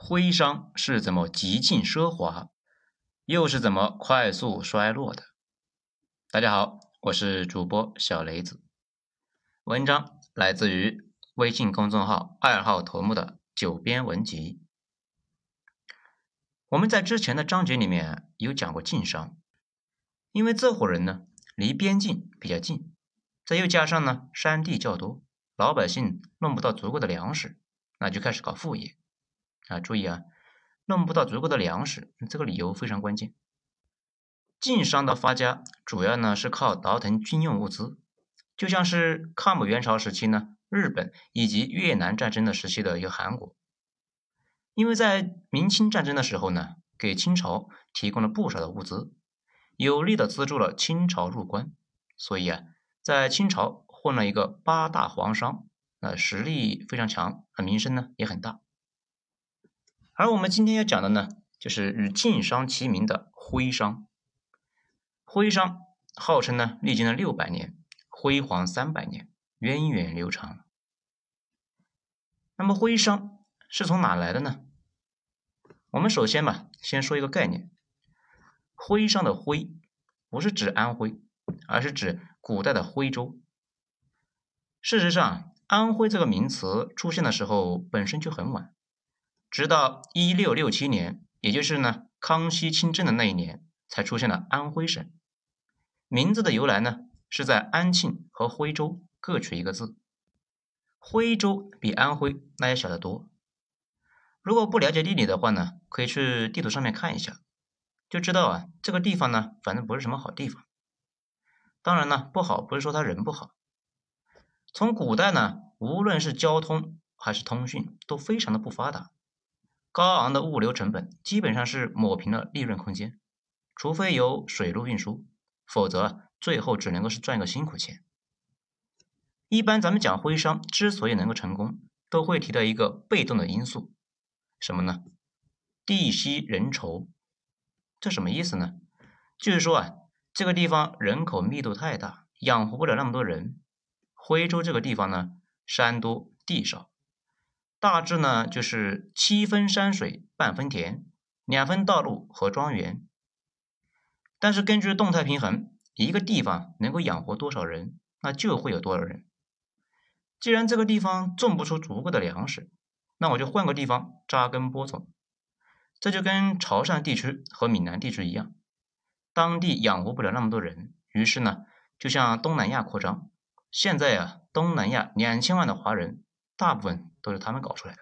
徽商是怎么极尽奢华，又是怎么快速衰落的？大家好，我是主播小雷子。文章来自于微信公众号二号头目的九编文集。我们在之前的章节里面有讲过晋商，因为这伙人呢离边境比较近，再又加上呢山地较多，老百姓弄不到足够的粮食，那就开始搞副业。啊，注意啊，弄不到足够的粮食，这个理由非常关键。晋商的发家主要呢是靠倒腾军用物资，就像是抗美援朝时期呢，日本以及越南战争的时期的一个韩国。因为在明清战争的时候呢，给清朝提供了不少的物资，有力的资助了清朝入关，所以啊，在清朝混了一个八大皇商，呃，实力非常强，名声呢也很大。而我们今天要讲的呢，就是与晋商齐名的徽商。徽商号称呢，历经了六百年，辉煌三百年，源远流长。那么徽商是从哪来的呢？我们首先嘛，先说一个概念，徽商的徽不是指安徽，而是指古代的徽州。事实上，安徽这个名词出现的时候本身就很晚。直到一六六七年，也就是呢康熙亲政的那一年，才出现了安徽省。名字的由来呢，是在安庆和徽州各取一个字。徽州比安徽那要小得多。如果不了解地理的话呢，可以去地图上面看一下，就知道啊这个地方呢，反正不是什么好地方。当然呢，不好不是说他人不好。从古代呢，无论是交通还是通讯，都非常的不发达。高昂的物流成本基本上是抹平了利润空间，除非有水路运输，否则最后只能够是赚个辛苦钱。一般咱们讲徽商之所以能够成功，都会提到一个被动的因素，什么呢？地稀人稠。这什么意思呢？就是说啊，这个地方人口密度太大，养活不了那么多人。徽州这个地方呢，山多地少。大致呢就是七分山水半分田，两分道路和庄园。但是根据动态平衡，一个地方能够养活多少人，那就会有多少人。既然这个地方种不出足够的粮食，那我就换个地方扎根播种。这就跟潮汕地区和闽南地区一样，当地养活不了那么多人，于是呢就向东南亚扩张。现在啊，东南亚两千万的华人。大部分都是他们搞出来的。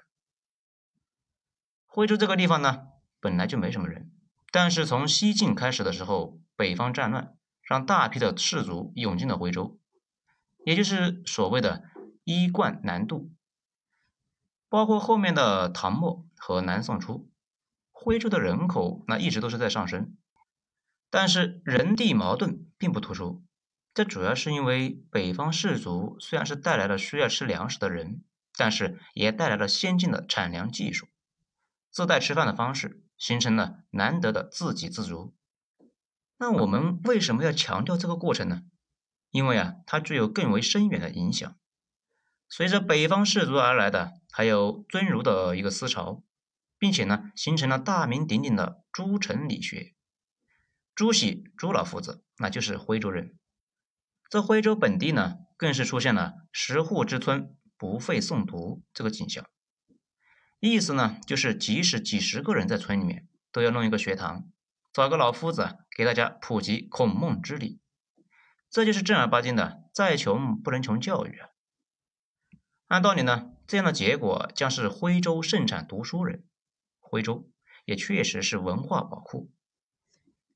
徽州这个地方呢，本来就没什么人，但是从西晋开始的时候，北方战乱让大批的士族涌进了徽州，也就是所谓的“衣冠南渡”。包括后面的唐末和南宋初，徽州的人口那一直都是在上升，但是人地矛盾并不突出。这主要是因为北方士族虽然是带来了需要吃粮食的人。但是也带来了先进的产粮技术，自带吃饭的方式，形成了难得的自给自足。那我们为什么要强调这个过程呢？因为啊，它具有更为深远的影响。随着北方士族而来的，还有尊儒的一个思潮，并且呢，形成了大名鼎鼎的朱陈理学。朱熹朱老夫子，那就是徽州人。在徽州本地呢，更是出现了十户之村。不费诵读这个景象，意思呢就是即使几十个人在村里面，都要弄一个学堂，找个老夫子给大家普及孔孟之礼，这就是正儿八经的再穷不能穷教育啊。按道理呢，这样的结果将是徽州盛产读书人，徽州也确实是文化宝库，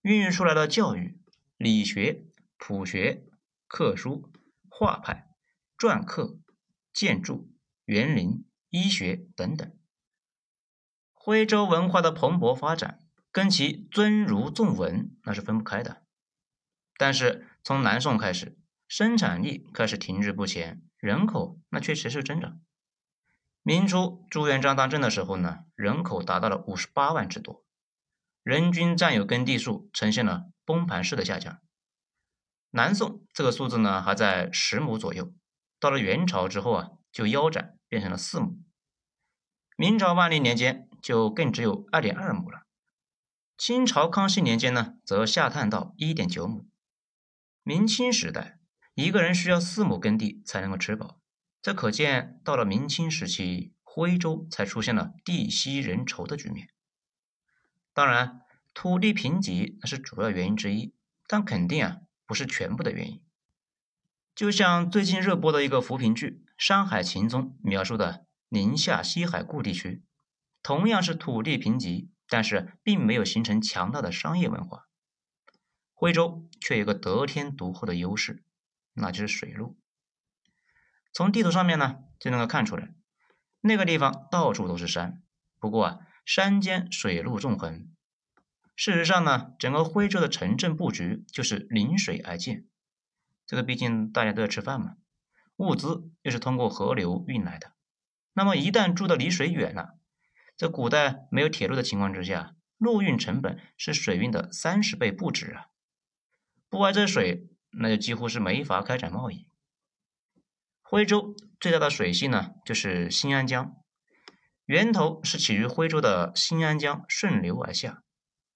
孕育出来的教育、理学、普学、课书、画派、篆刻。建筑、园林、医学等等，徽州文化的蓬勃发展跟其尊儒重文那是分不开的。但是从南宋开始，生产力开始停滞不前，人口那却持续增长。明初朱元璋当政的时候呢，人口达到了五十八万之多，人均占有耕地数呈现了崩盘式的下降。南宋这个数字呢还在十亩左右。到了元朝之后啊，就腰斩变成了四亩。明朝万历年间，就更只有二点二亩了。清朝康熙年间呢，则下探到一点九亩。明清时代，一个人需要四亩耕地才能够吃饱，这可见到了明清时期，徽州才出现了地稀人稠的局面。当然，土地贫瘠那是主要原因之一，但肯定啊不是全部的原因。就像最近热播的一个扶贫剧《山海情》中描述的宁夏西海固地区，同样是土地贫瘠，但是并没有形成强大的商业文化。徽州却有个得天独厚的优势，那就是水路。从地图上面呢就能够看出来，那个地方到处都是山，不过啊山间水路纵横。事实上呢，整个徽州的城镇布局就是临水而建。这个毕竟大家都要吃饭嘛，物资又是通过河流运来的。那么一旦住的离水远了，在古代没有铁路的情况之下，陆运成本是水运的三十倍不止啊！不挨这水，那就几乎是没法开展贸易。徽州最大的水系呢，就是新安江，源头是起于徽州的新安江顺流而下，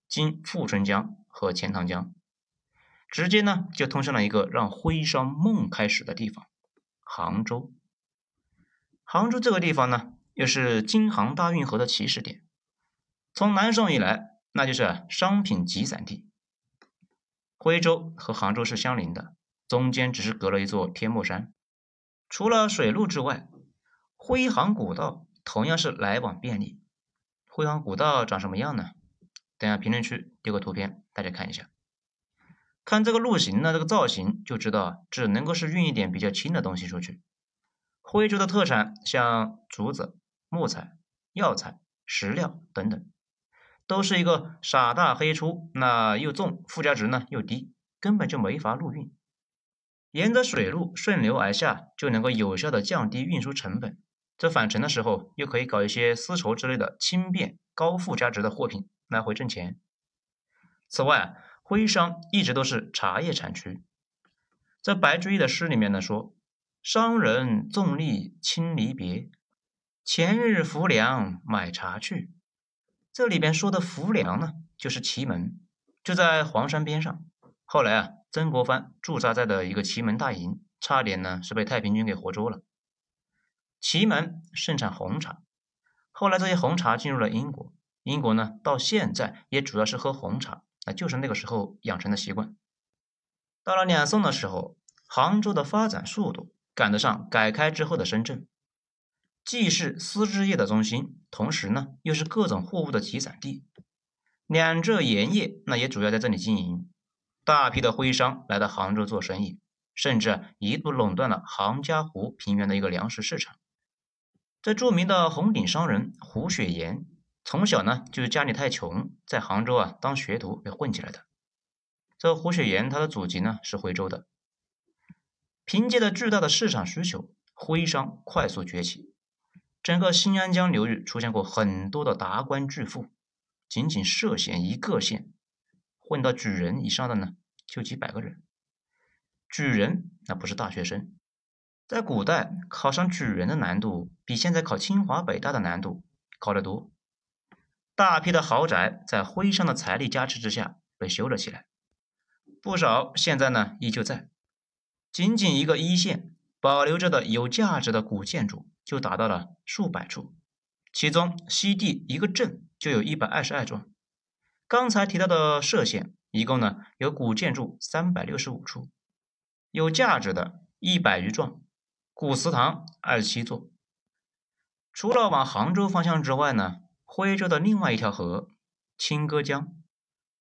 经富春江和钱塘江。直接呢就通向了一个让徽商梦开始的地方——杭州。杭州这个地方呢，又是京杭大运河的起始点。从南宋以来，那就是商品集散地。徽州和杭州是相邻的，中间只是隔了一座天目山。除了水路之外，徽杭古道同样是来往便利。徽杭古道长什么样呢？等下评论区丢个图片，大家看一下。看这个路型呢，这个造型就知道，只能够是运一点比较轻的东西出去。徽州的特产像竹子、木材、药材、石料等等，都是一个傻大黑粗，那又重，附加值呢又低，根本就没法陆运。沿着水路顺流而下，就能够有效的降低运输成本。这返程的时候，又可以搞一些丝绸之类的轻便、高附加值的货品来回挣钱。此外，徽商一直都是茶叶产区，在白居易的诗里面呢说：“商人纵力轻离别，前日浮梁买茶去。”这里边说的浮梁呢，就是祁门，就在黄山边上。后来啊，曾国藩驻扎在的一个祁门大营，差点呢是被太平军给活捉了。祁门盛产红茶，后来这些红茶进入了英国，英国呢到现在也主要是喝红茶。那就是那个时候养成的习惯。到了两宋的时候，杭州的发展速度赶得上改开之后的深圳，既是丝织业的中心，同时呢又是各种货物的集散地。两浙盐业那也主要在这里经营，大批的徽商来到杭州做生意，甚至一度垄断了杭嘉湖平原的一个粮食市场。这著名的红顶商人胡雪岩。从小呢，就是家里太穷，在杭州啊当学徒给混起来的。这胡雪岩他的祖籍呢是徽州的，凭借着巨大的市场需求，徽商快速崛起。整个新安江流域出现过很多的达官巨富，仅仅歙县一个县，混到举人以上的呢就几百个人。举人那不是大学生，在古代考上举人的难度比现在考清华北大的难度高得多。大批的豪宅在徽商的财力加持之下被修了起来，不少现在呢依旧在。仅仅一个一线保留着的有价值的古建筑就达到了数百处，其中西递一个镇就有一百二十二幢。刚才提到的歙县一共呢有古建筑三百六十五处，有价值的一百余幢，古祠堂二十七座。除了往杭州方向之外呢？徽州的另外一条河清歌江，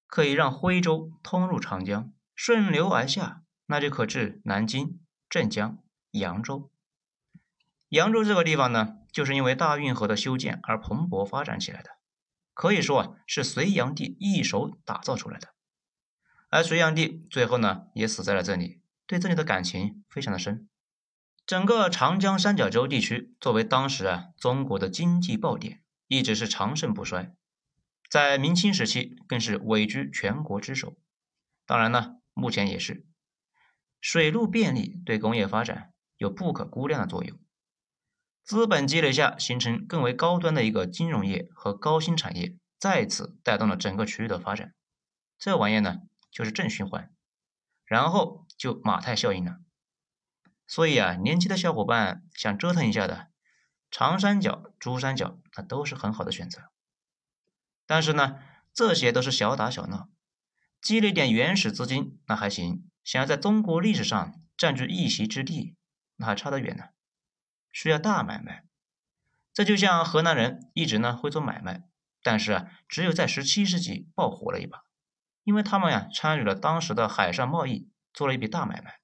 可以让徽州通入长江，顺流而下，那就可至南京、镇江、扬州。扬州这个地方呢，就是因为大运河的修建而蓬勃发展起来的，可以说啊，是隋炀帝一手打造出来的。而隋炀帝最后呢，也死在了这里，对这里的感情非常的深。整个长江三角洲地区作为当时啊中国的经济爆点。一直是长盛不衰，在明清时期更是位居全国之首。当然呢，目前也是水路便利，对工业发展有不可估量的作用。资本积累下形成更为高端的一个金融业和高新产业，再次带动了整个区域的发展。这玩意呢，就是正循环，然后就马太效应了。所以啊，年轻的小伙伴想折腾一下的，长三角、珠三角那都是很好的选择。但是呢，这些都是小打小闹，积累点原始资金那还行。想要在中国历史上占据一席之地，那还差得远呢，需要大买卖。这就像河南人一直呢会做买卖，但是啊，只有在十七世纪爆火了一把，因为他们呀参与了当时的海上贸易，做了一笔大买卖，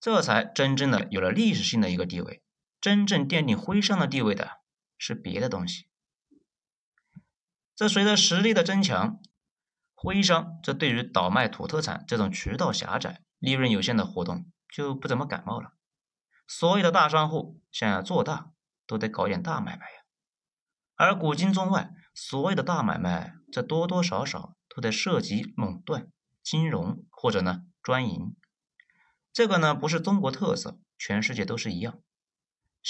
这才真正的有了历史性的一个地位。真正奠定徽商的地位的是别的东西。这随着实力的增强。徽商这对于倒卖土特产这种渠道狭窄、利润有限的活动就不怎么感冒了。所有的大商户想要做大，都得搞点大买卖呀。而古今中外所有的大买卖，这多多少少都得涉及垄断、金融或者呢专营。这个呢不是中国特色，全世界都是一样。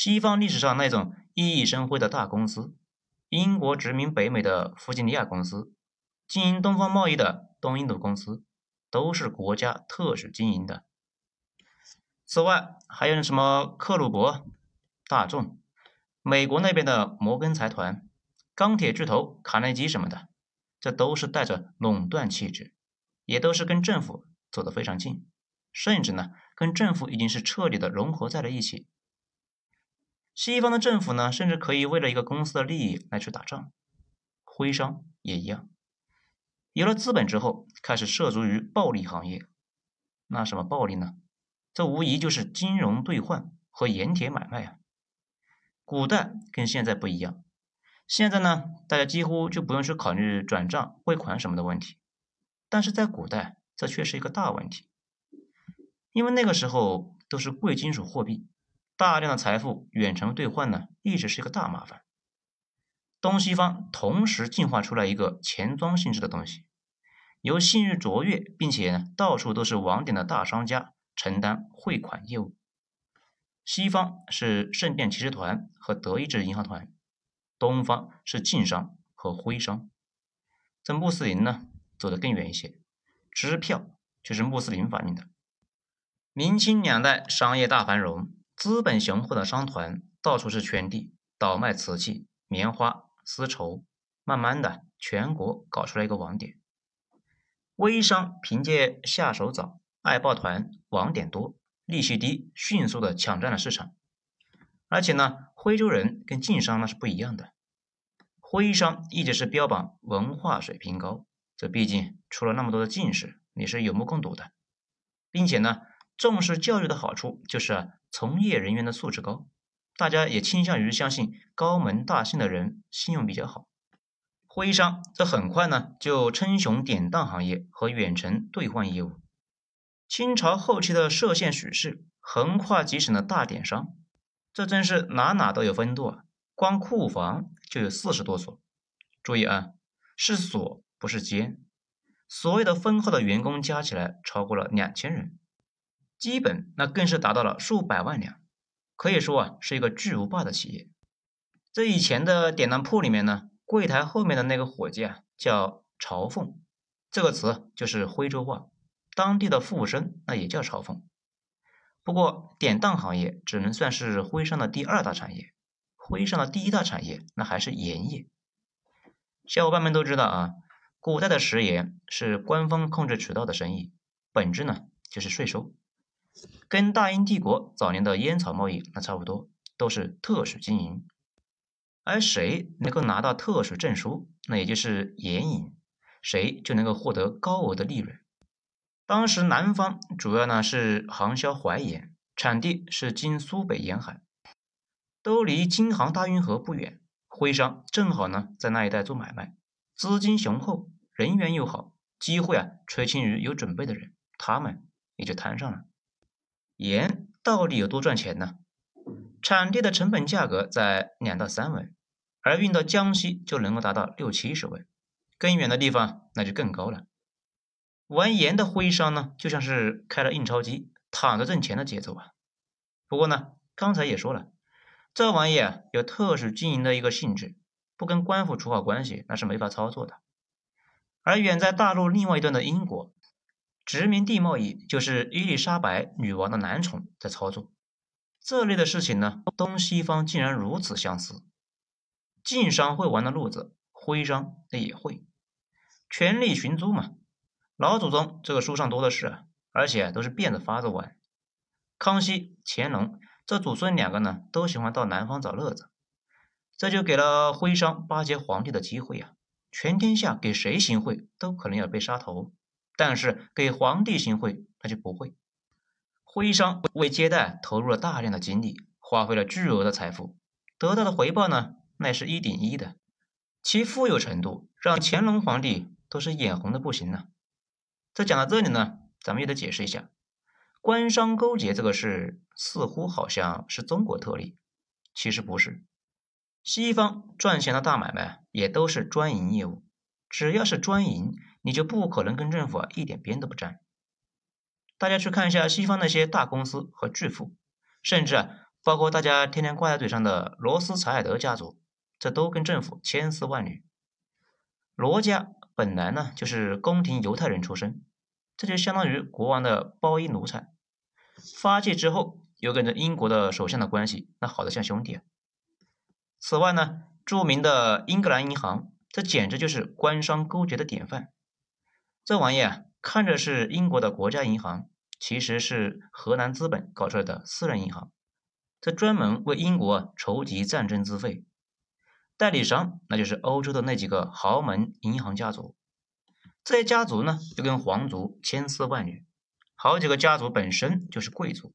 西方历史上那种熠熠生辉的大公司，英国殖民北美的弗吉尼亚公司。经营东方贸易的东印度公司都是国家特许经营的。此外，还有什么克虏伯、大众、美国那边的摩根财团、钢铁巨头卡耐基什么的，这都是带着垄断气质，也都是跟政府走得非常近，甚至呢，跟政府已经是彻底的融合在了一起。西方的政府呢，甚至可以为了一个公司的利益来去打仗，徽商也一样。有了资本之后，开始涉足于暴利行业。那什么暴利呢？这无疑就是金融兑换和盐铁买卖啊。古代跟现在不一样，现在呢，大家几乎就不用去考虑转账汇款什么的问题。但是在古代，这却是一个大问题，因为那个时候都是贵金属货币，大量的财富远程兑换呢，一直是一个大麻烦。东西方同时进化出来一个钱庄性质的东西。由信誉卓越，并且呢到处都是网点的大商家承担汇款业务。西方是圣殿骑士团和德意志银行团，东方是晋商和徽商。这穆斯林呢走得更远一些，支票就是穆斯林发明的。明清两代商业大繁荣，资本雄厚的商团到处是圈地，倒卖瓷器、棉花、丝绸，慢慢的全国搞出来一个网点。微商凭借下手早、爱抱团、网点多、利息低，迅速的抢占了市场。而且呢，徽州人跟晋商那是不一样的，徽商一直是标榜文化水平高，这毕竟出了那么多的进士，你是有目共睹的，并且呢，重视教育的好处就是从业人员的素质高，大家也倾向于相信高门大姓的人信用比较好。徽商这很快呢就称雄典当行业和远程兑换业务。清朝后期的歙县许氏横跨几省的大典商，这真是哪哪都有分舵啊！光库房就有四十多所。注意啊，是所不是间。所有的分号的员工加起来超过了两千人，基本那更是达到了数百万两，可以说啊是一个巨无霸的企业。这以前的典当铺里面呢。柜台后面的那个伙计啊，叫朝奉，这个词就是徽州话，当地的富绅那也叫朝奉。不过典当行业只能算是徽商的第二大产业，徽商的第一大产业那还是盐业。小伙伴们都知道啊，古代的食盐是官方控制渠道的生意，本质呢就是税收，跟大英帝国早年的烟草贸易那差不多，都是特许经营。而谁能够拿到特许证书，那也就是盐引，谁就能够获得高额的利润。当时南方主要呢是航销淮盐，产地是今苏北沿海，都离京杭大运河不远。徽商正好呢在那一带做买卖，资金雄厚，人缘又好，机会啊垂青于有准备的人，他们也就摊上了。盐到底有多赚钱呢？产地的成本价格在两到三文。而运到江西就能够达到六七十文，更远的地方那就更高了。玩盐的徽商呢，就像是开了印钞机，躺着挣钱的节奏啊。不过呢，刚才也说了，这玩意啊有特殊经营的一个性质，不跟官府处好关系那是没法操作的。而远在大陆另外一端的英国，殖民地贸易就是伊丽莎白女王的男宠在操作。这类的事情呢，东西方竟然如此相似。晋商会玩的路子，徽商那也会，权力寻租嘛。老祖宗这个书上多的是，而且都是变着法子玩。康熙、乾隆这祖孙两个呢，都喜欢到南方找乐子，这就给了徽商巴结皇帝的机会啊。全天下给谁行贿都可能要被杀头，但是给皇帝行贿那就不会。徽商为接待投入了大量的精力，花费了巨额的财富，得到的回报呢，那是一顶一的。其富有程度让乾隆皇帝都是眼红的不行了。这讲到这里呢，咱们也得解释一下，官商勾结这个事似乎好像是中国特例，其实不是。西方赚钱的大买卖也都是专营业务，只要是专营，你就不可能跟政府啊一点边都不沾。大家去看一下西方那些大公司和巨富，甚至啊，包括大家天天挂在嘴上的罗斯柴尔德家族，这都跟政府千丝万缕。罗家本来呢就是宫廷犹太人出身，这就相当于国王的包衣奴才。发迹之后，又跟着英国的首相的关系，那好的像兄弟啊。此外呢，著名的英格兰银行，这简直就是官商勾结的典范。这玩意啊。看着是英国的国家银行，其实是荷兰资本搞出来的私人银行，这专门为英国筹集战争资费。代理商那就是欧洲的那几个豪门银行家族，这些家族呢就跟皇族千丝万缕，好几个家族本身就是贵族，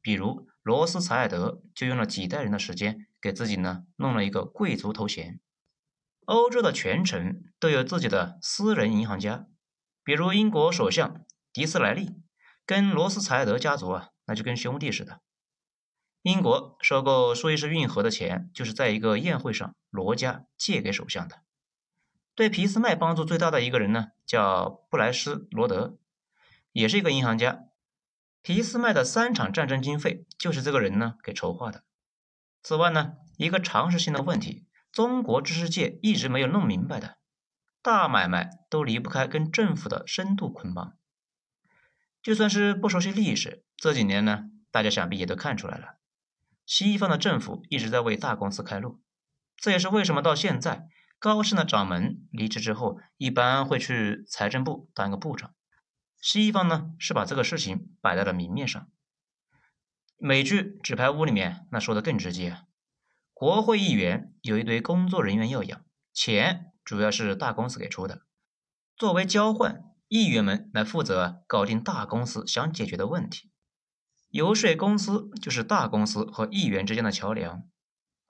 比如罗斯柴尔德就用了几代人的时间给自己呢弄了一个贵族头衔。欧洲的全城都有自己的私人银行家。比如英国首相迪斯莱利跟罗斯柴尔德家族啊，那就跟兄弟似的。英国收购苏伊士运河的钱，就是在一个宴会上罗家借给首相的。对俾斯麦帮助最大的一个人呢，叫布莱斯罗德，也是一个银行家。俾斯麦的三场战争经费就是这个人呢给筹划的。此外呢，一个常识性的问题，中国知识界一直没有弄明白的。大买卖都离不开跟政府的深度捆绑。就算是不熟悉历史，这几年呢，大家想必也都看出来了，西方的政府一直在为大公司开路。这也是为什么到现在，高盛的掌门离职之后，一般会去财政部当个部长。西方呢，是把这个事情摆在了明面上。美剧《纸牌屋》里面那说的更直接，国会议员有一堆工作人员要养，钱。主要是大公司给出的，作为交换，议员们来负责搞定大公司想解决的问题。游说公司就是大公司和议员之间的桥梁。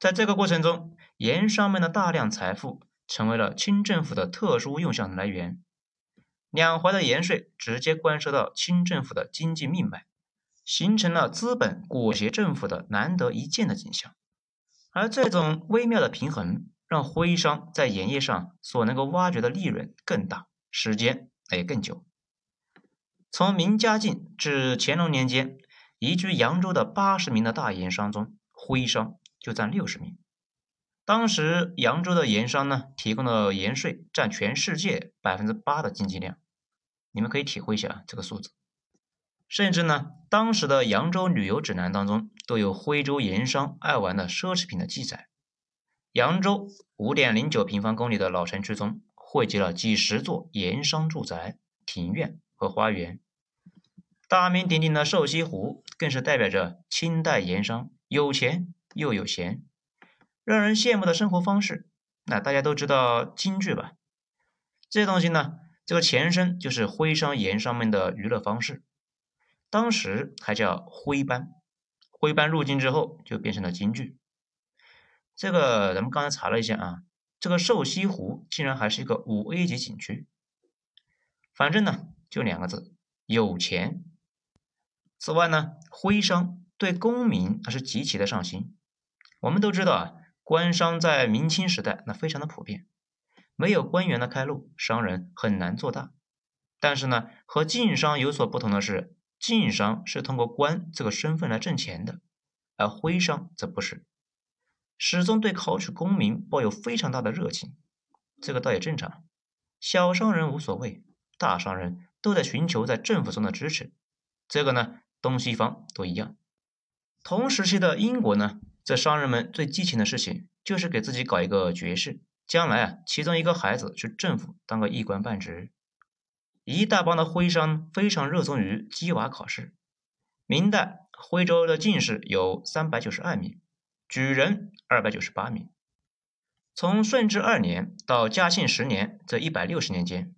在这个过程中，盐商们的大量财富成为了清政府的特殊用项来源。两淮的盐税直接关涉到清政府的经济命脉，形成了资本裹挟政府的难得一见的景象。而这种微妙的平衡。让徽商在盐业上所能够挖掘的利润更大，时间也更久。从明嘉靖至乾隆年间，移居扬州的八十名的大盐商中，徽商就占六十名。当时扬州的盐商呢，提供的盐税占全世界百分之八的经济量，你们可以体会一下这个数字。甚至呢，当时的扬州旅游指南当中都有徽州盐商爱玩的奢侈品的记载。扬州五点零九平方公里的老城区中，汇集了几十座盐商住宅、庭院和花园。大名鼎鼎的瘦西湖，更是代表着清代盐商有钱又有闲，让人羡慕的生活方式。那大家都知道京剧吧？这东西呢，这个前身就是徽商盐商们的娱乐方式，当时还叫徽班。徽班入京之后，就变成了京剧。这个咱们刚才查了一下啊，这个瘦西湖竟然还是一个五 A 级景区。反正呢，就两个字，有钱。此外呢，徽商对公民那是极其的上心。我们都知道啊，官商在明清时代那非常的普遍，没有官员的开路，商人很难做大。但是呢，和晋商有所不同的是，晋商是通过官这个身份来挣钱的，而徽商则不是。始终对考取功名抱有非常大的热情。这个倒也正常，小商人无所谓，大商人都在寻求在政府中的支持。这个呢，东西方都一样。同时期的英国呢，这商人们最激情的事情就是给自己搞一个爵士，将来啊，其中一个孩子去政府当个一官半职。一大帮的徽商非常热衷于鸡娃考试。明代徽州的进士有三百九十二名，举人二百九十八名。从顺治二年到嘉庆十年这一百六十年间，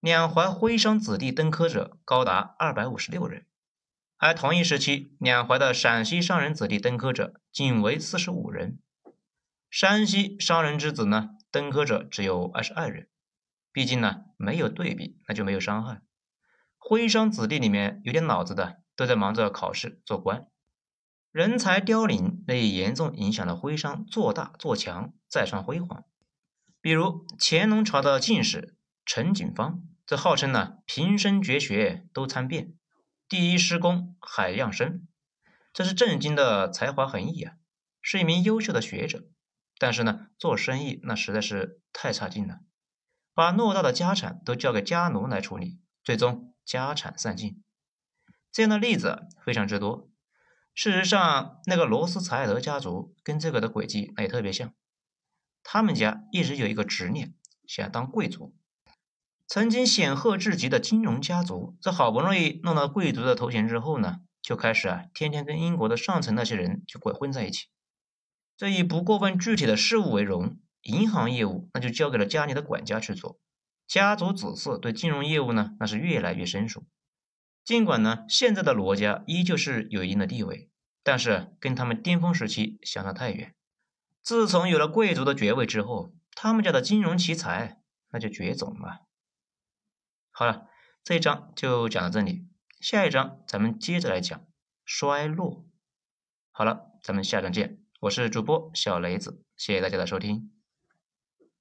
两淮徽商子弟登科者高达二百五十六人，而同一时期两淮的陕西商人子弟登科者仅为四十五人。山西商人之子呢，登科者只有二十二人。毕竟呢，没有对比，那就没有伤害。徽商子弟里面有点脑子的，都在忙着考试做官。人才凋零，那也严重影响了徽商做大做强、再创辉煌。比如乾隆朝的进士陈景芳，这号称呢平生绝学都参遍，第一师公海量深，这是震惊的才华横溢啊！是一名优秀的学者，但是呢做生意那实在是太差劲了，把偌大的家产都交给家奴来处理，最终家产散尽。这样的例子非常之多。事实上，那个罗斯柴尔德家族跟这个的轨迹那也特别像。他们家一直有一个执念，想当贵族。曾经显赫至极的金融家族，这好不容易弄到贵族的头衔之后呢，就开始啊，天天跟英国的上层那些人就鬼混在一起。这以不过问具体的事务为荣，银行业务那就交给了家里的管家去做。家族子嗣对金融业务呢，那是越来越生疏。尽管呢，现在的罗家依旧是有一定的地位，但是跟他们巅峰时期相差太远。自从有了贵族的爵位之后，他们家的金融奇才那就绝种了。好了，这一章就讲到这里，下一章咱们接着来讲衰落。好了，咱们下章见，我是主播小雷子，谢谢大家的收听。